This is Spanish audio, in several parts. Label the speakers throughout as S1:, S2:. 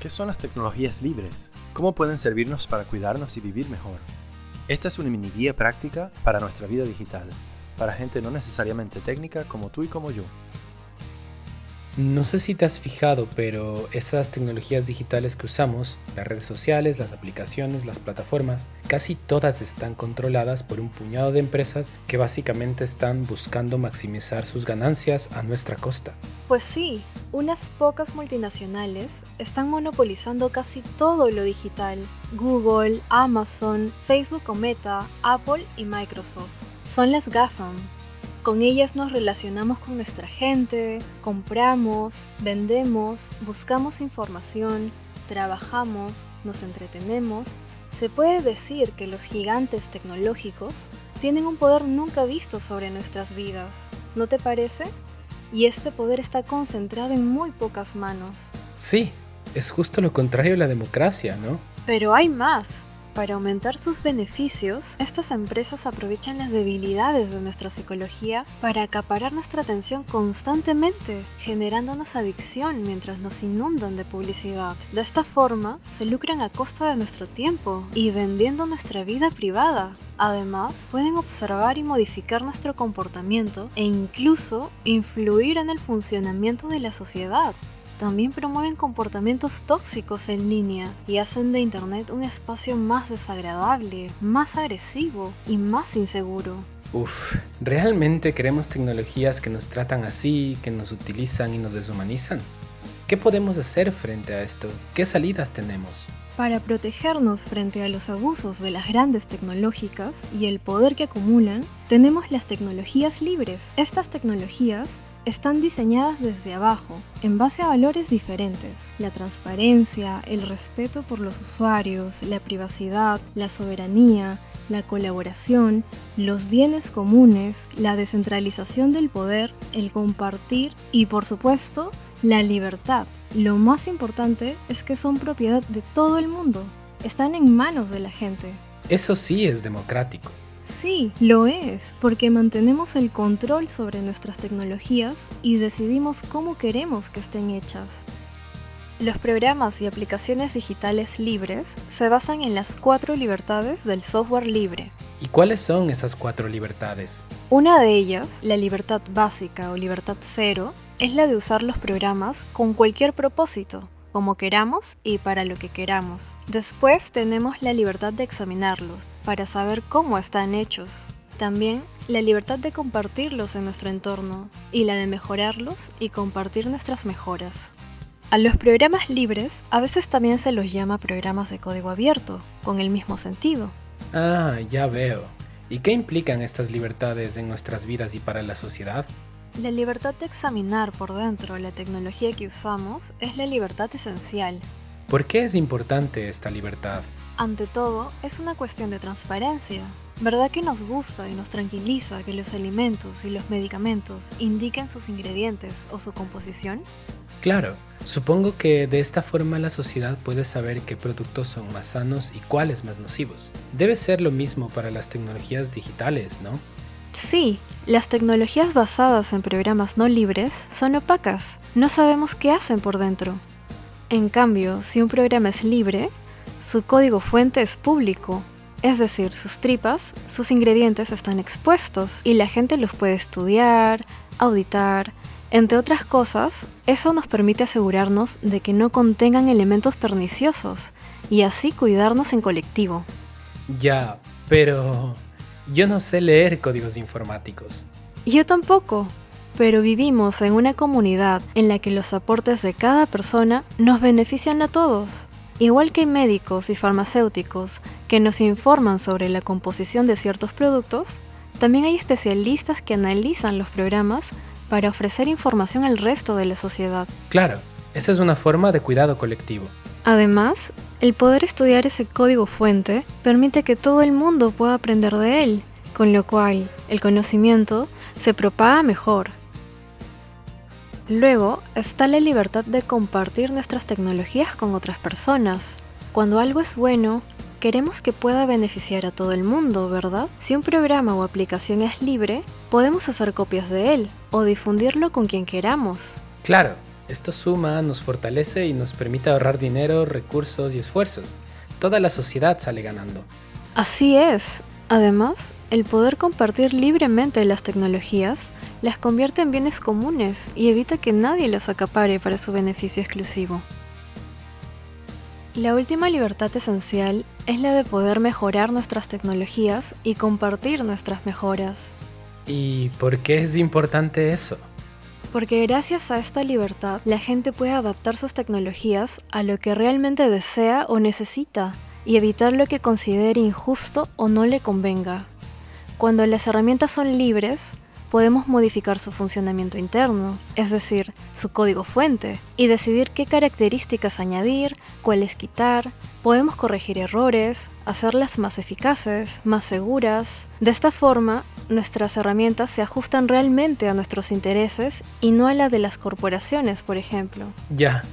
S1: ¿Qué son las tecnologías libres? ¿Cómo pueden servirnos para cuidarnos y vivir mejor? Esta es una mini guía práctica para nuestra vida digital, para gente no necesariamente técnica como tú y como yo.
S2: No sé si te has fijado, pero esas tecnologías digitales que usamos, las redes sociales, las aplicaciones, las plataformas, casi todas están controladas por un puñado de empresas que básicamente están buscando maximizar sus ganancias a nuestra costa.
S3: Pues sí, unas pocas multinacionales están monopolizando casi todo lo digital. Google, Amazon, Facebook o Meta, Apple y Microsoft. Son las GAFAM, con ellas nos relacionamos con nuestra gente, compramos, vendemos, buscamos información, trabajamos, nos entretenemos. Se puede decir que los gigantes tecnológicos tienen un poder nunca visto sobre nuestras vidas, ¿no te parece? Y este poder está concentrado en muy pocas manos.
S2: Sí, es justo lo contrario a la democracia, ¿no?
S3: Pero hay más. Para aumentar sus beneficios, estas empresas aprovechan las debilidades de nuestra psicología para acaparar nuestra atención constantemente, generándonos adicción mientras nos inundan de publicidad. De esta forma, se lucran a costa de nuestro tiempo y vendiendo nuestra vida privada. Además, pueden observar y modificar nuestro comportamiento e incluso influir en el funcionamiento de la sociedad también promueven comportamientos tóxicos en línea y hacen de Internet un espacio más desagradable, más agresivo y más inseguro.
S2: Uf, ¿realmente queremos tecnologías que nos tratan así, que nos utilizan y nos deshumanizan? ¿Qué podemos hacer frente a esto? ¿Qué salidas tenemos?
S3: Para protegernos frente a los abusos de las grandes tecnológicas y el poder que acumulan, tenemos las tecnologías libres. Estas tecnologías están diseñadas desde abajo, en base a valores diferentes. La transparencia, el respeto por los usuarios, la privacidad, la soberanía, la colaboración, los bienes comunes, la descentralización del poder, el compartir y por supuesto la libertad. Lo más importante es que son propiedad de todo el mundo. Están en manos de la gente.
S2: Eso sí es democrático.
S3: Sí, lo es, porque mantenemos el control sobre nuestras tecnologías y decidimos cómo queremos que estén hechas. Los programas y aplicaciones digitales libres se basan en las cuatro libertades del software libre.
S2: ¿Y cuáles son esas cuatro libertades?
S3: Una de ellas, la libertad básica o libertad cero, es la de usar los programas con cualquier propósito, como queramos y para lo que queramos. Después tenemos la libertad de examinarlos, para saber cómo están hechos. También la libertad de compartirlos en nuestro entorno y la de mejorarlos y compartir nuestras mejoras. A los programas libres a veces también se los llama programas de código abierto, con el mismo sentido.
S2: Ah, ya veo. ¿Y qué implican estas libertades en nuestras vidas y para la sociedad?
S3: La libertad de examinar por dentro la tecnología que usamos es la libertad esencial.
S2: ¿Por qué es importante esta libertad?
S3: Ante todo, es una cuestión de transparencia. ¿Verdad que nos gusta y nos tranquiliza que los alimentos y los medicamentos indiquen sus ingredientes o su composición?
S2: Claro, supongo que de esta forma la sociedad puede saber qué productos son más sanos y cuáles más nocivos. Debe ser lo mismo para las tecnologías digitales, ¿no?
S3: Sí, las tecnologías basadas en programas no libres son opacas. No sabemos qué hacen por dentro. En cambio, si un programa es libre, su código fuente es público, es decir, sus tripas, sus ingredientes están expuestos y la gente los puede estudiar, auditar. Entre otras cosas, eso nos permite asegurarnos de que no contengan elementos perniciosos y así cuidarnos en colectivo.
S2: Ya, pero yo no sé leer códigos informáticos.
S3: Yo tampoco, pero vivimos en una comunidad en la que los aportes de cada persona nos benefician a todos. Igual que hay médicos y farmacéuticos que nos informan sobre la composición de ciertos productos, también hay especialistas que analizan los programas para ofrecer información al resto de la sociedad.
S2: Claro, esa es una forma de cuidado colectivo.
S3: Además, el poder estudiar ese código fuente permite que todo el mundo pueda aprender de él, con lo cual el conocimiento se propaga mejor Luego está la libertad de compartir nuestras tecnologías con otras personas. Cuando algo es bueno, queremos que pueda beneficiar a todo el mundo, ¿verdad? Si un programa o aplicación es libre, podemos hacer copias de él o difundirlo con quien queramos.
S2: Claro, Esto suma, nos fortalece y nos permite ahorrar dinero, recursos y esfuerzos. Toda la sociedad sale ganando.
S3: Así es. Además, el poder compartir libremente las tecnologías las convierte en bienes comunes y evita que nadie los acapare para su beneficio exclusivo. La última libertad esencial es la de poder mejorar nuestras tecnologías y compartir nuestras mejoras.
S2: ¿Y por qué es importante eso?
S3: Porque gracias a esta libertad la gente puede adaptar sus tecnologías a lo que realmente desea o necesita y evitar lo que considere injusto o no le convenga. Cuando las herramientas son libres, podemos modificar su funcionamiento interno, es decir, su código fuente, y decidir qué características añadir, cuáles quitar. Podemos corregir errores, hacerlas más eficaces, más seguras. De esta forma, nuestras herramientas se ajustan realmente a nuestros intereses y no a la de las corporaciones, por ejemplo.
S2: Ya,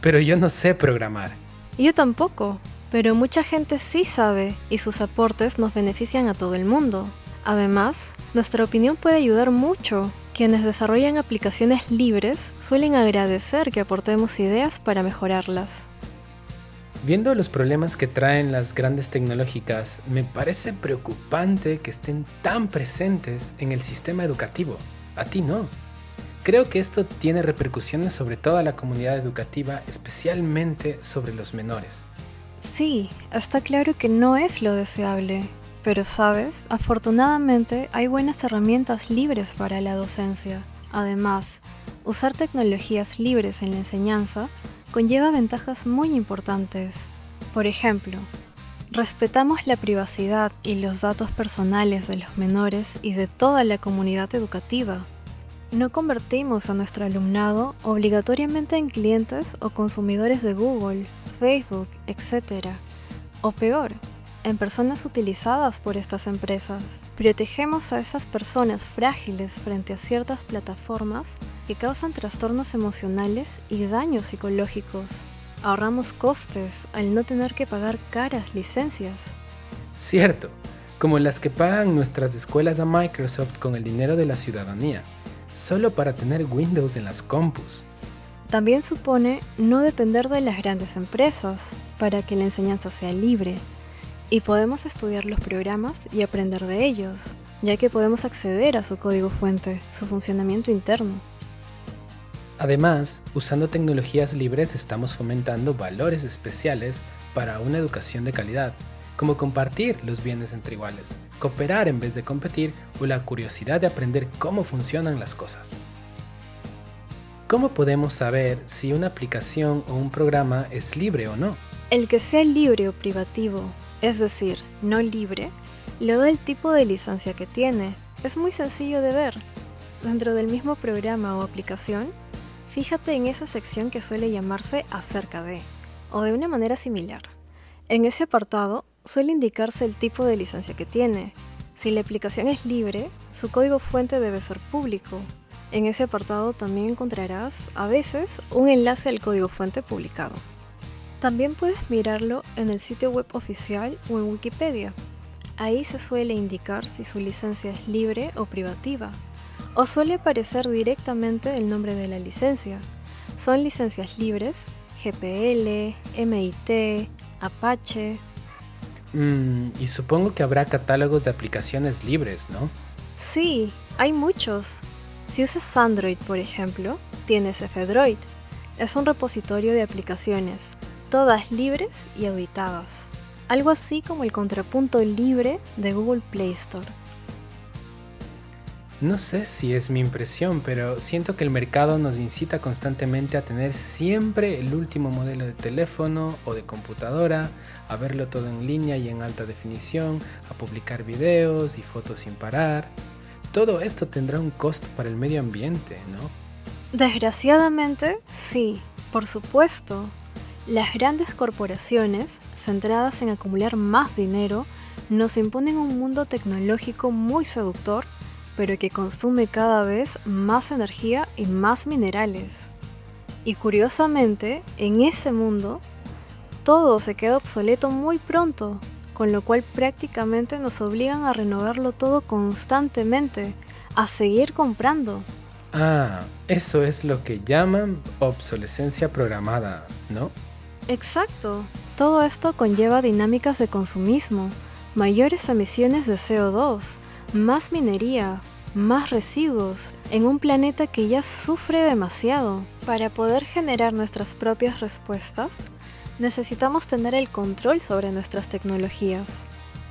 S2: pero yo no sé programar.
S3: Yo tampoco, pero mucha gente sí sabe y sus aportes nos benefician a todo el mundo. Además, nuestra opinión puede ayudar mucho. Quienes desarrollan aplicaciones libres suelen agradecer que aportemos ideas para mejorarlas.
S2: Viendo los problemas que traen las grandes tecnológicas, me parece preocupante que estén tan presentes en el sistema educativo. A ti no. Creo que esto tiene repercusiones sobre toda la comunidad educativa, especialmente sobre los menores.
S3: Sí, está claro que no es lo deseable, pero sabes, afortunadamente hay buenas herramientas libres para la docencia. Además, usar tecnologías libres en la enseñanza conlleva ventajas muy importantes. Por ejemplo, respetamos la privacidad y los datos personales de los menores y de toda la comunidad educativa. No convertimos a nuestro alumnado obligatoriamente en clientes o consumidores de Google, Facebook, etc. O peor, en personas utilizadas por estas empresas. Protegemos a esas personas frágiles frente a ciertas plataformas que causan trastornos emocionales y daños psicológicos. Ahorramos costes al no tener que pagar caras licencias.
S2: Cierto, como las que pagan nuestras escuelas a Microsoft con el dinero de la ciudadanía, solo para tener Windows en las compus.
S3: También supone no depender de las grandes empresas para que la enseñanza sea libre y podemos estudiar los programas y aprender de ellos, ya que podemos acceder a su código fuente, su funcionamiento interno.
S2: Además, usando tecnologías libres estamos fomentando valores especiales para una educación de calidad, como compartir los bienes entre iguales, cooperar en vez de competir o la curiosidad de aprender cómo funcionan las cosas. ¿Cómo podemos saber si una aplicación o un programa es libre o no?
S3: El que sea libre o privativo es decir, no libre, le da el tipo de licencia que tiene. Es muy sencillo de ver. Dentro del mismo programa o aplicación, fíjate en esa sección que suele llamarse acerca de, o de una manera similar. En ese apartado suele indicarse el tipo de licencia que tiene. Si la aplicación es libre, su código fuente debe ser público. En ese apartado también encontrarás, a veces, un enlace al código fuente publicado. También puedes mirarlo en el sitio web oficial o en Wikipedia. Ahí se suele indicar si su licencia es libre o privativa, o suele aparecer directamente el nombre de la licencia. Son licencias libres, GPL, MIT, Apache.
S2: Mm, y supongo que habrá catálogos de aplicaciones libres, ¿no?
S3: Sí, hay muchos. Si usas Android, por ejemplo, tienes F-Droid. Es un repositorio de aplicaciones todas libres y auditadas, algo así como el contrapunto libre de Google Play Store.
S2: No sé si es mi impresión, pero siento que el mercado nos incita constantemente a tener siempre el último modelo de teléfono o de computadora, a verlo todo en línea y en alta definición, a publicar videos y fotos sin parar. Todo esto tendrá un costo para el medio ambiente, ¿no?
S3: Desgraciadamente, sí, por supuesto. Las grandes corporaciones, centradas en acumular más dinero, nos imponen un mundo tecnológico muy seductor, pero que consume cada vez más energía y más minerales. Y curiosamente, en ese mundo, todo se queda obsoleto muy pronto, con lo cual prácticamente nos obligan a renovarlo todo constantemente, a seguir comprando.
S2: Ah, eso es lo que llaman obsolescencia programada, ¿no?
S3: Exacto. Todo esto conlleva dinámicas de consumismo, mayores emisiones de CO2, más minería, más residuos, en un planeta que ya sufre demasiado. Para poder generar nuestras propias respuestas, necesitamos tener el control sobre nuestras tecnologías.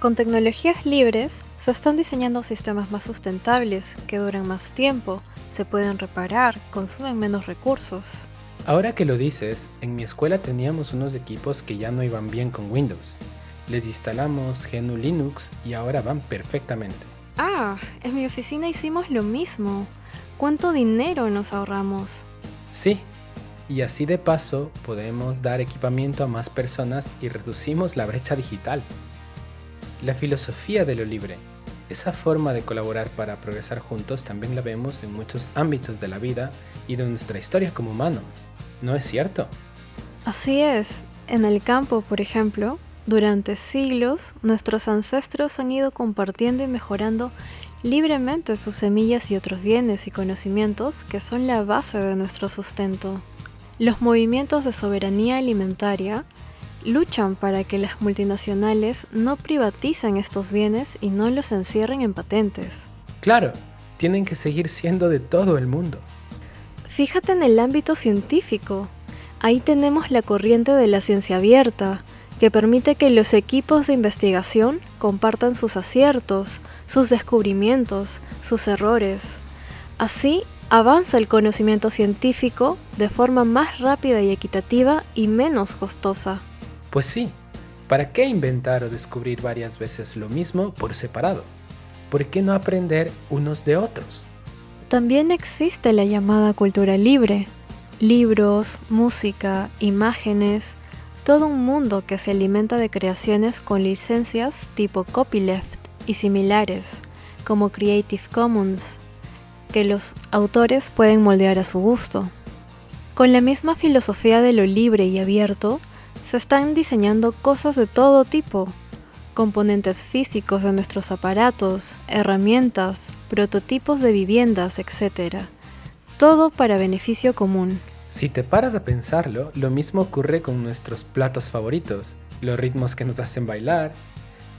S3: Con tecnologías libres, se están diseñando sistemas más sustentables, que duran más tiempo, se pueden reparar, consumen menos recursos.
S2: Ahora que lo dices, en mi escuela teníamos unos equipos que ya no iban bien con Windows. Les instalamos GNU Linux y ahora van perfectamente.
S3: Ah, en mi oficina hicimos lo mismo. ¿Cuánto dinero nos ahorramos?
S2: Sí, y así de paso podemos dar equipamiento a más personas y reducimos la brecha digital. La filosofía de lo libre esa forma de colaborar para progresar juntos también la vemos en muchos ámbitos de la vida y de nuestra historia como humanos, ¿no es cierto?
S3: Así es. En el campo, por ejemplo, durante siglos nuestros ancestros han ido compartiendo y mejorando libremente sus semillas y otros bienes y conocimientos que son la base de nuestro sustento. Los movimientos de soberanía alimentaria luchan para que las multinacionales no privaticen estos bienes y no los encierren en patentes.
S2: Claro, tienen que seguir siendo de todo el mundo.
S3: Fíjate en el ámbito científico. Ahí tenemos la corriente de la ciencia abierta, que permite que los equipos de investigación compartan sus aciertos, sus descubrimientos, sus errores. Así avanza el conocimiento científico de forma más rápida y equitativa y menos costosa.
S2: Pues sí, ¿para qué inventar o descubrir varias veces lo mismo por separado? ¿Por qué no aprender unos de otros?
S3: También existe la llamada cultura libre, libros, música, imágenes, todo un mundo que se alimenta de creaciones con licencias tipo copyleft y similares, como Creative Commons, que los autores pueden moldear a su gusto. Con la misma filosofía de lo libre y abierto, se están diseñando cosas de todo tipo, componentes físicos de nuestros aparatos, herramientas, prototipos de viviendas, etc. Todo para beneficio común.
S2: Si te paras a pensarlo, lo mismo ocurre con nuestros platos favoritos, los ritmos que nos hacen bailar.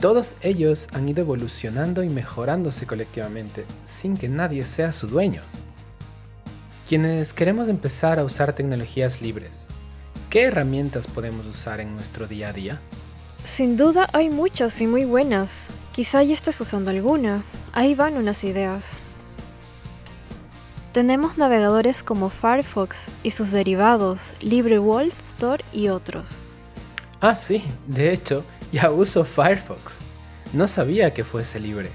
S2: Todos ellos han ido evolucionando y mejorándose colectivamente, sin que nadie sea su dueño. Quienes queremos empezar a usar tecnologías libres, ¿Qué herramientas podemos usar en nuestro día a día?
S3: Sin duda hay muchas y muy buenas. Quizá ya estés usando alguna. Ahí van unas ideas. Tenemos navegadores como Firefox y sus derivados, LibreWolf, Tor y otros.
S2: Ah, sí, de hecho, ya uso Firefox. No sabía que fuese libre.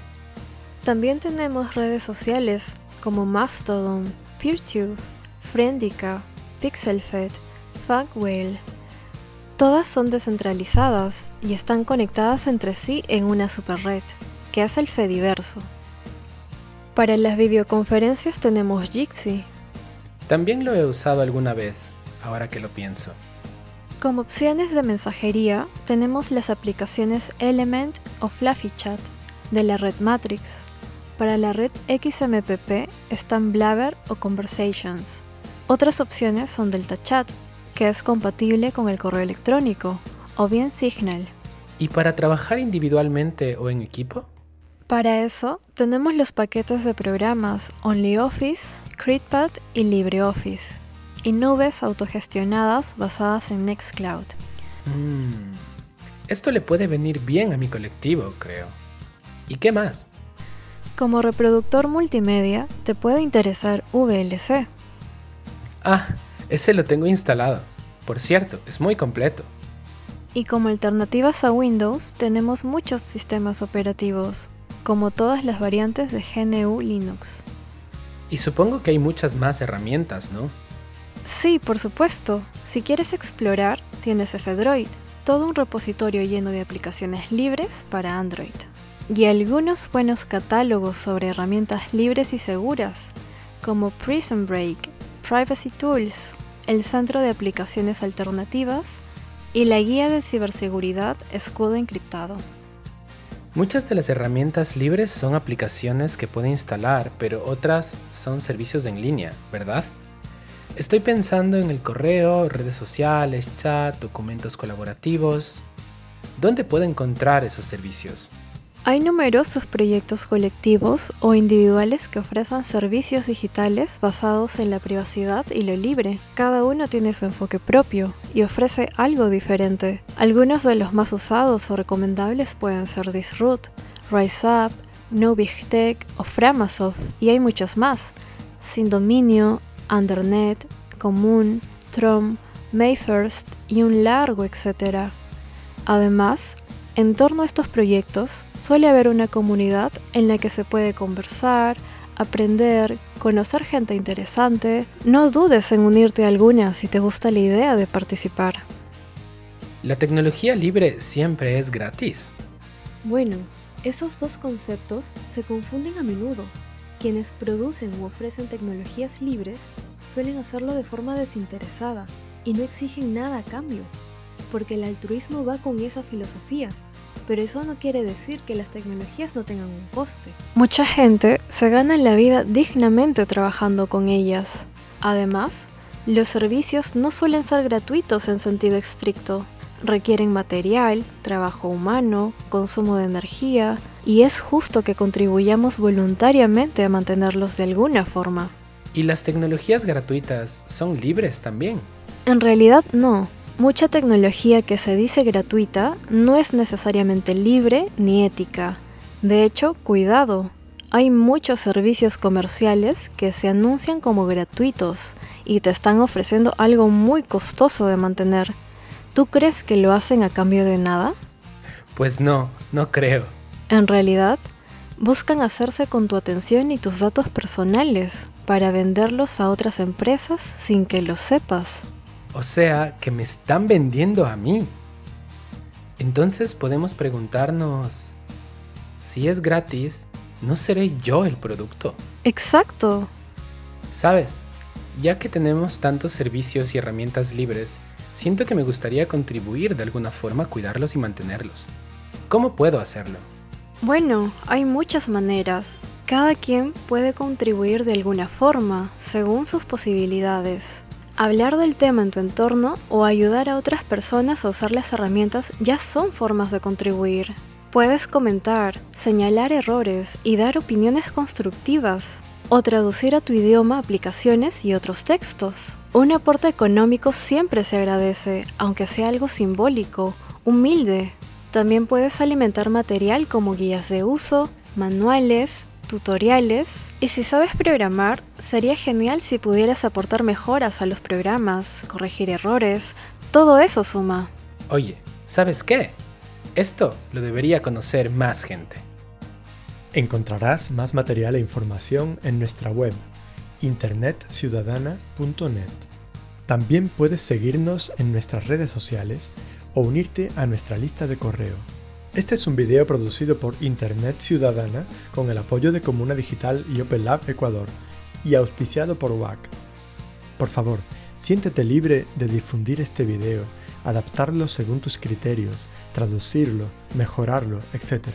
S3: También tenemos redes sociales como Mastodon, PeerTube, Friendica, PixelFed Funkwhale. Todas son descentralizadas y están conectadas entre sí en una superred, que es el Fediverso. Para las videoconferencias tenemos Jitsi.
S2: También lo he usado alguna vez, ahora que lo pienso.
S3: Como opciones de mensajería tenemos las aplicaciones Element o Fluffy Chat de la red Matrix. Para la red XMPP están Blabber o Conversations. Otras opciones son Delta Chat, que es compatible con el correo electrónico, o bien Signal.
S2: ¿Y para trabajar individualmente o en equipo?
S3: Para eso tenemos los paquetes de programas OnlyOffice, CreedPad y LibreOffice, y nubes autogestionadas basadas en Nextcloud.
S2: Mm, esto le puede venir bien a mi colectivo, creo. ¿Y qué más?
S3: Como reproductor multimedia, te puede interesar VLC.
S2: Ah, ese lo tengo instalado. Por cierto, es muy completo.
S3: Y como alternativas a Windows, tenemos muchos sistemas operativos, como todas las variantes de GNU Linux.
S2: Y supongo que hay muchas más herramientas, ¿no?
S3: Sí, por supuesto. Si quieres explorar, tienes F-Droid, todo un repositorio lleno de aplicaciones libres para Android. Y algunos buenos catálogos sobre herramientas libres y seguras, como Prison Break, Privacy Tools, el Centro de Aplicaciones Alternativas y la Guía de Ciberseguridad Escudo Encriptado.
S2: Muchas de las herramientas libres son aplicaciones que puede instalar, pero otras son servicios en línea, ¿verdad? Estoy pensando en el correo, redes sociales, chat, documentos colaborativos. ¿Dónde puedo encontrar esos servicios?
S3: Hay numerosos proyectos colectivos o individuales que ofrecen servicios digitales basados en la privacidad y lo libre. Cada uno tiene su enfoque propio y ofrece algo diferente. Algunos de los más usados o recomendables pueden ser Disroot, RiseUp, No Tech o Framasoft y hay muchos más. Sin dominio, Undernet, Común, Trom, Mayfirst y un largo etcétera. Además, en torno a estos proyectos suele haber una comunidad en la que se puede conversar, aprender, conocer gente interesante. No dudes en unirte a alguna si te gusta la idea de participar.
S2: La tecnología libre siempre es gratis.
S3: Bueno, esos dos conceptos se confunden a menudo. Quienes producen u ofrecen tecnologías libres suelen hacerlo de forma desinteresada y no exigen nada a cambio, porque el altruismo va con esa filosofía pero eso no quiere decir que las tecnologías no tengan un coste. Mucha gente se gana la vida dignamente trabajando con ellas. Además, los servicios no suelen ser gratuitos en sentido estricto. Requieren material, trabajo humano, consumo de energía, y es justo que contribuyamos voluntariamente a mantenerlos de alguna forma.
S2: ¿Y las tecnologías gratuitas son libres también?
S3: En realidad no. Mucha tecnología que se dice gratuita no es necesariamente libre ni ética. De hecho, cuidado, hay muchos servicios comerciales que se anuncian como gratuitos y te están ofreciendo algo muy costoso de mantener. ¿Tú crees que lo hacen a cambio de nada?
S2: Pues no, no creo.
S3: En realidad, buscan hacerse con tu atención y tus datos personales para venderlos a otras empresas sin que lo sepas.
S2: O sea, que me están vendiendo a mí. Entonces podemos preguntarnos, si es gratis, ¿no seré yo el producto?
S3: Exacto.
S2: Sabes, ya que tenemos tantos servicios y herramientas libres, siento que me gustaría contribuir de alguna forma a cuidarlos y mantenerlos. ¿Cómo puedo hacerlo?
S3: Bueno, hay muchas maneras. Cada quien puede contribuir de alguna forma, según sus posibilidades. Hablar del tema en tu entorno o ayudar a otras personas a usar las herramientas ya son formas de contribuir. Puedes comentar, señalar errores y dar opiniones constructivas, o traducir a tu idioma aplicaciones y otros textos. Un aporte económico siempre se agradece, aunque sea algo simbólico, humilde. También puedes alimentar material como guías de uso, manuales, tutoriales. Y si sabes programar, sería genial si pudieras aportar mejoras a los programas, corregir errores. Todo eso suma.
S2: Oye, ¿sabes qué? Esto lo debería conocer más gente.
S1: Encontrarás más material e información en nuestra web, internetciudadana.net. También puedes seguirnos en nuestras redes sociales o unirte a nuestra lista de correo este es un video producido por Internet Ciudadana con el apoyo de Comuna Digital y Open Lab Ecuador y auspiciado por WAC. Por favor, siéntete libre de difundir este video, adaptarlo según tus criterios, traducirlo, mejorarlo, etc.